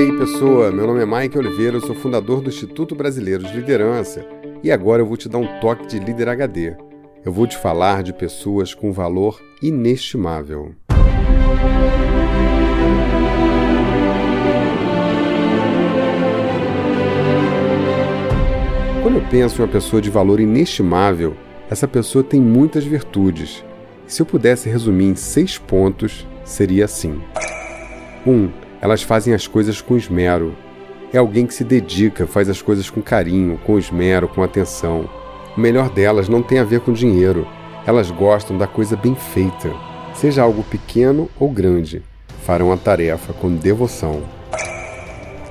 aí, pessoa? Meu nome é Mike Oliveira, eu sou fundador do Instituto Brasileiro de Liderança e agora eu vou te dar um toque de líder HD. Eu vou te falar de pessoas com valor inestimável. Quando eu penso em uma pessoa de valor inestimável, essa pessoa tem muitas virtudes. Se eu pudesse resumir em seis pontos, seria assim: 1. Um, elas fazem as coisas com esmero. É alguém que se dedica, faz as coisas com carinho, com esmero, com atenção. O melhor delas não tem a ver com dinheiro. Elas gostam da coisa bem feita. Seja algo pequeno ou grande, farão a tarefa com devoção.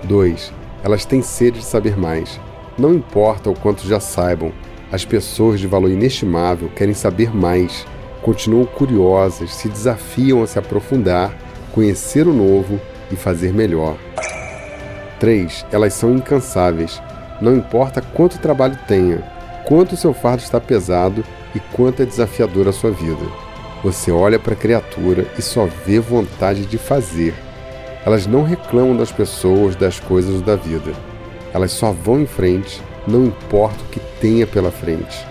2. Elas têm sede de saber mais. Não importa o quanto já saibam, as pessoas de valor inestimável querem saber mais, continuam curiosas, se desafiam a se aprofundar, conhecer o novo e fazer melhor. 3. Elas são incansáveis. Não importa quanto trabalho tenha, quanto seu fardo está pesado e quanto é desafiador a sua vida. Você olha para a criatura e só vê vontade de fazer. Elas não reclamam das pessoas, das coisas ou da vida. Elas só vão em frente, não importa o que tenha pela frente.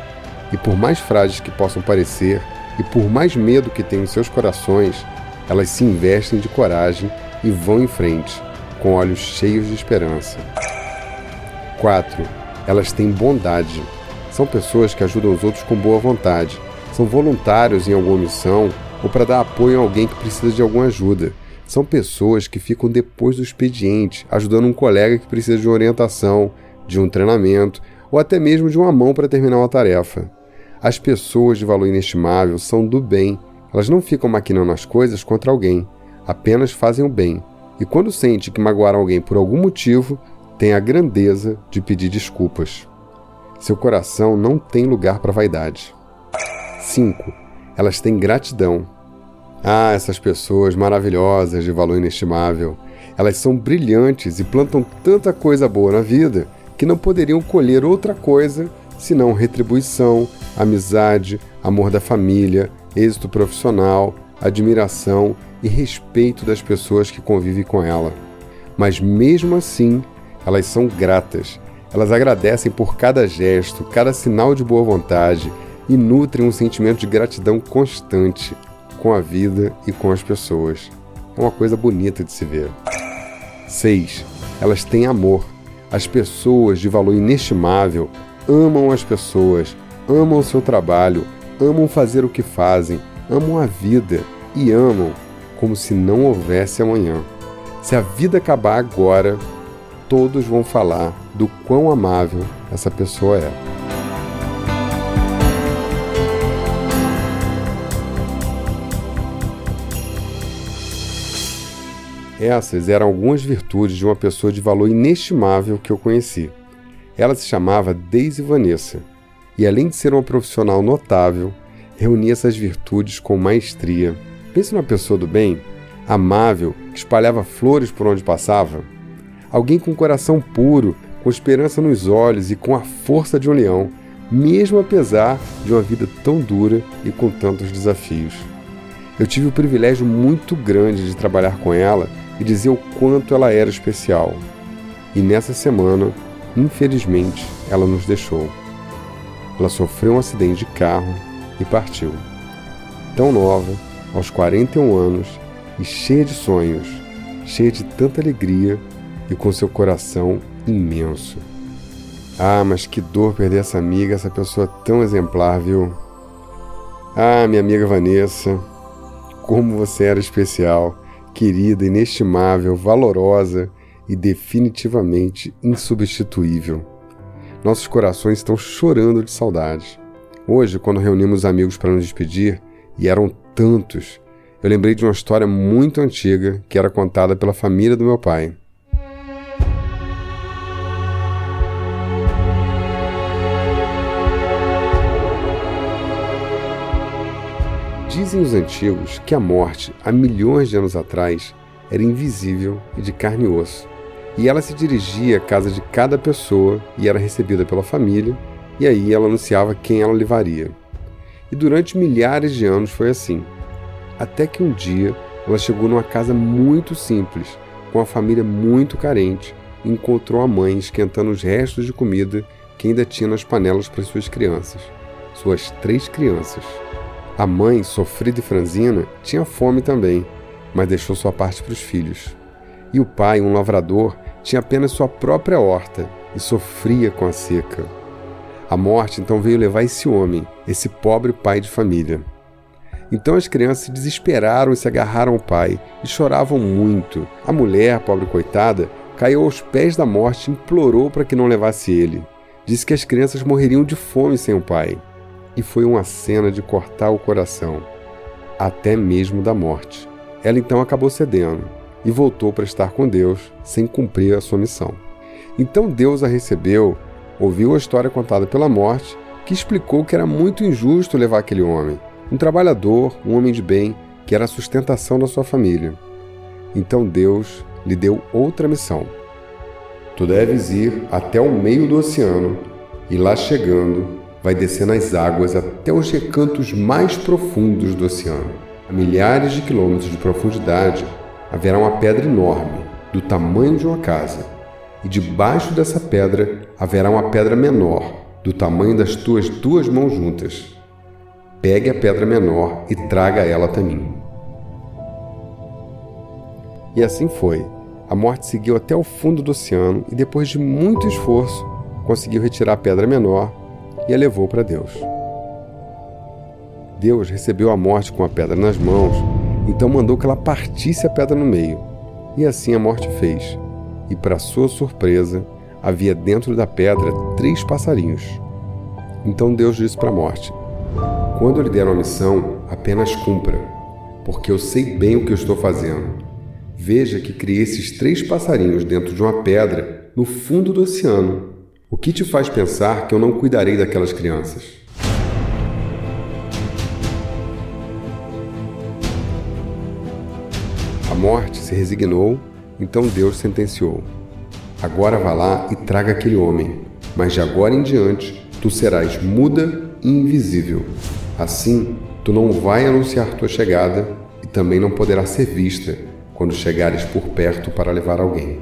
E por mais frágeis que possam parecer, e por mais medo que tenham em seus corações, elas se investem de coragem e vão em frente, com olhos cheios de esperança. 4. Elas têm bondade. São pessoas que ajudam os outros com boa vontade. São voluntários em alguma missão ou para dar apoio a alguém que precisa de alguma ajuda. São pessoas que ficam depois do expediente, ajudando um colega que precisa de uma orientação, de um treinamento ou até mesmo de uma mão para terminar uma tarefa. As pessoas de valor inestimável são do bem. Elas não ficam maquinando as coisas contra alguém apenas fazem o bem, e quando sente que magoaram alguém por algum motivo, tem a grandeza de pedir desculpas. Seu coração não tem lugar para vaidade. 5. Elas têm gratidão. Ah, essas pessoas maravilhosas de valor inestimável. Elas são brilhantes e plantam tanta coisa boa na vida que não poderiam colher outra coisa senão retribuição, amizade, amor da família, êxito profissional, admiração e respeito das pessoas que convivem com ela. Mas mesmo assim, elas são gratas. Elas agradecem por cada gesto, cada sinal de boa vontade e nutrem um sentimento de gratidão constante com a vida e com as pessoas. É uma coisa bonita de se ver. 6. Elas têm amor. As pessoas de valor inestimável amam as pessoas, amam o seu trabalho, amam fazer o que fazem, amam a vida e amam como se não houvesse amanhã. Se a vida acabar agora, todos vão falar do quão amável essa pessoa é. Essas eram algumas virtudes de uma pessoa de valor inestimável que eu conheci. Ela se chamava Daisy Vanessa e, além de ser uma profissional notável, reunia essas virtudes com maestria Pense numa pessoa do bem, amável, que espalhava flores por onde passava. Alguém com coração puro, com esperança nos olhos e com a força de um leão, mesmo apesar de uma vida tão dura e com tantos desafios. Eu tive o privilégio muito grande de trabalhar com ela e dizer o quanto ela era especial. E nessa semana, infelizmente, ela nos deixou. Ela sofreu um acidente de carro e partiu. Tão nova, aos 41 anos e cheia de sonhos, cheia de tanta alegria e com seu coração imenso. Ah, mas que dor perder essa amiga, essa pessoa tão exemplar, viu? Ah, minha amiga Vanessa, como você era especial, querida, inestimável, valorosa e definitivamente insubstituível. Nossos corações estão chorando de saudade. Hoje, quando reunimos amigos para nos despedir, e eram tantos. Eu lembrei de uma história muito antiga que era contada pela família do meu pai. Dizem os antigos que a morte, há milhões de anos atrás, era invisível e de carne e osso, e ela se dirigia à casa de cada pessoa e era recebida pela família, e aí ela anunciava quem ela levaria. E durante milhares de anos foi assim. Até que um dia ela chegou numa casa muito simples, com a família muito carente e encontrou a mãe esquentando os restos de comida que ainda tinha nas panelas para suas crianças, suas três crianças. A mãe, sofrida e franzina, tinha fome também, mas deixou sua parte para os filhos. E o pai, um lavrador, tinha apenas sua própria horta e sofria com a seca. A morte então veio levar esse homem, esse pobre pai de família. Então as crianças se desesperaram e se agarraram ao pai e choravam muito. A mulher, pobre coitada, caiu aos pés da morte e implorou para que não levasse ele. Disse que as crianças morreriam de fome sem o pai. E foi uma cena de cortar o coração, até mesmo da morte. Ela então acabou cedendo e voltou para estar com Deus sem cumprir a sua missão. Então Deus a recebeu, ouviu a história contada pela morte, que explicou que era muito injusto levar aquele homem um trabalhador, um homem de bem, que era a sustentação da sua família. Então Deus lhe deu outra missão. Tu deves ir até o meio do oceano e lá chegando, vai descer nas águas até os recantos mais profundos do oceano. A milhares de quilômetros de profundidade haverá uma pedra enorme, do tamanho de uma casa, e debaixo dessa pedra haverá uma pedra menor, do tamanho das tuas duas mãos juntas Pegue a pedra menor e traga ela até mim. E assim foi. A morte seguiu até o fundo do oceano e, depois de muito esforço, conseguiu retirar a pedra menor e a levou para Deus. Deus recebeu a morte com a pedra nas mãos, então mandou que ela partisse a pedra no meio. E assim a morte fez. E, para sua surpresa, havia dentro da pedra três passarinhos. Então Deus disse para a morte: quando lhe der uma missão, apenas cumpra, porque eu sei bem o que eu estou fazendo. Veja que criei esses três passarinhos dentro de uma pedra no fundo do oceano. O que te faz pensar que eu não cuidarei daquelas crianças? A morte se resignou, então Deus sentenciou: Agora vá lá e traga aquele homem, mas de agora em diante tu serás muda e invisível. Assim, tu não vai anunciar tua chegada e também não poderá ser vista quando chegares por perto para levar alguém.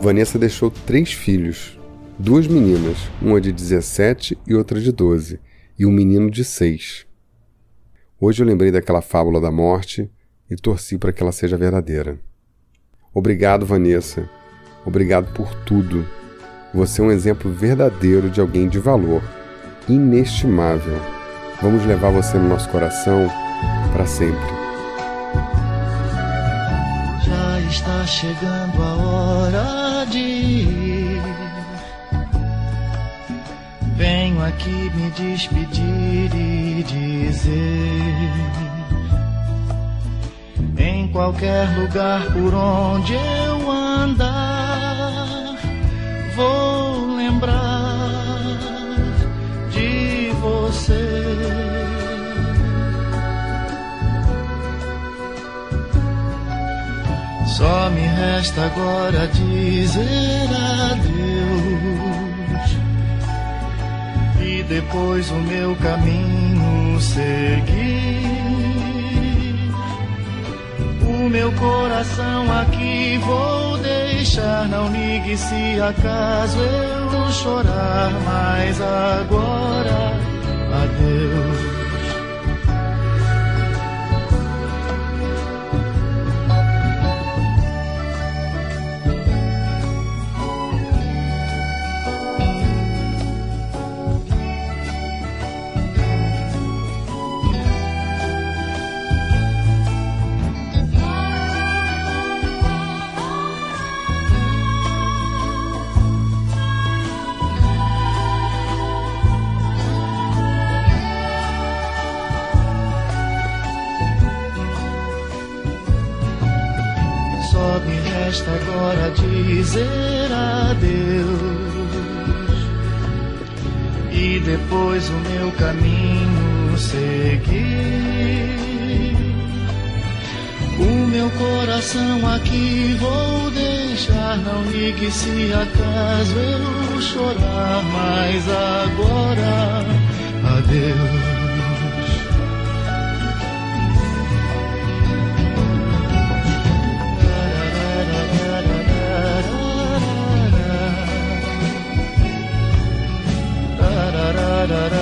Vanessa deixou três filhos, duas meninas, uma de 17 e outra de 12, e um menino de 6. Hoje eu lembrei daquela fábula da morte e torci para que ela seja verdadeira. Obrigado, Vanessa. Obrigado por tudo você é um exemplo verdadeiro de alguém de valor, inestimável. Vamos levar você no nosso coração para sempre. Já está chegando a hora de aqui me despedir e dizer: Em qualquer lugar por onde eu andar vou lembrar de você. Só me resta agora dizer adeus depois o meu caminho seguir o meu coração aqui vou deixar. Não ligue se acaso eu chorar, mas agora adeus. Resta agora dizer adeus e depois o meu caminho seguir. O meu coração aqui vou deixar, não ligue se acaso eu chorar, mas agora adeus. da da da.